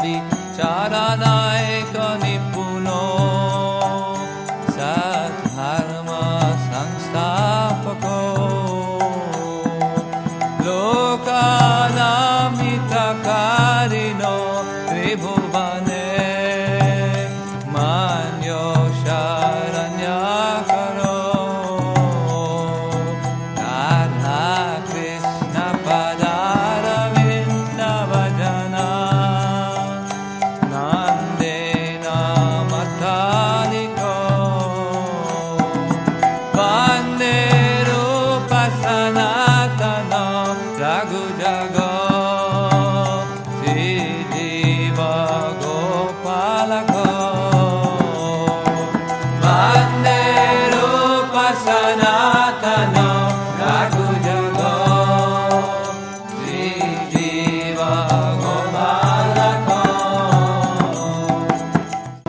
ी dago dago, te deva gopala gopala.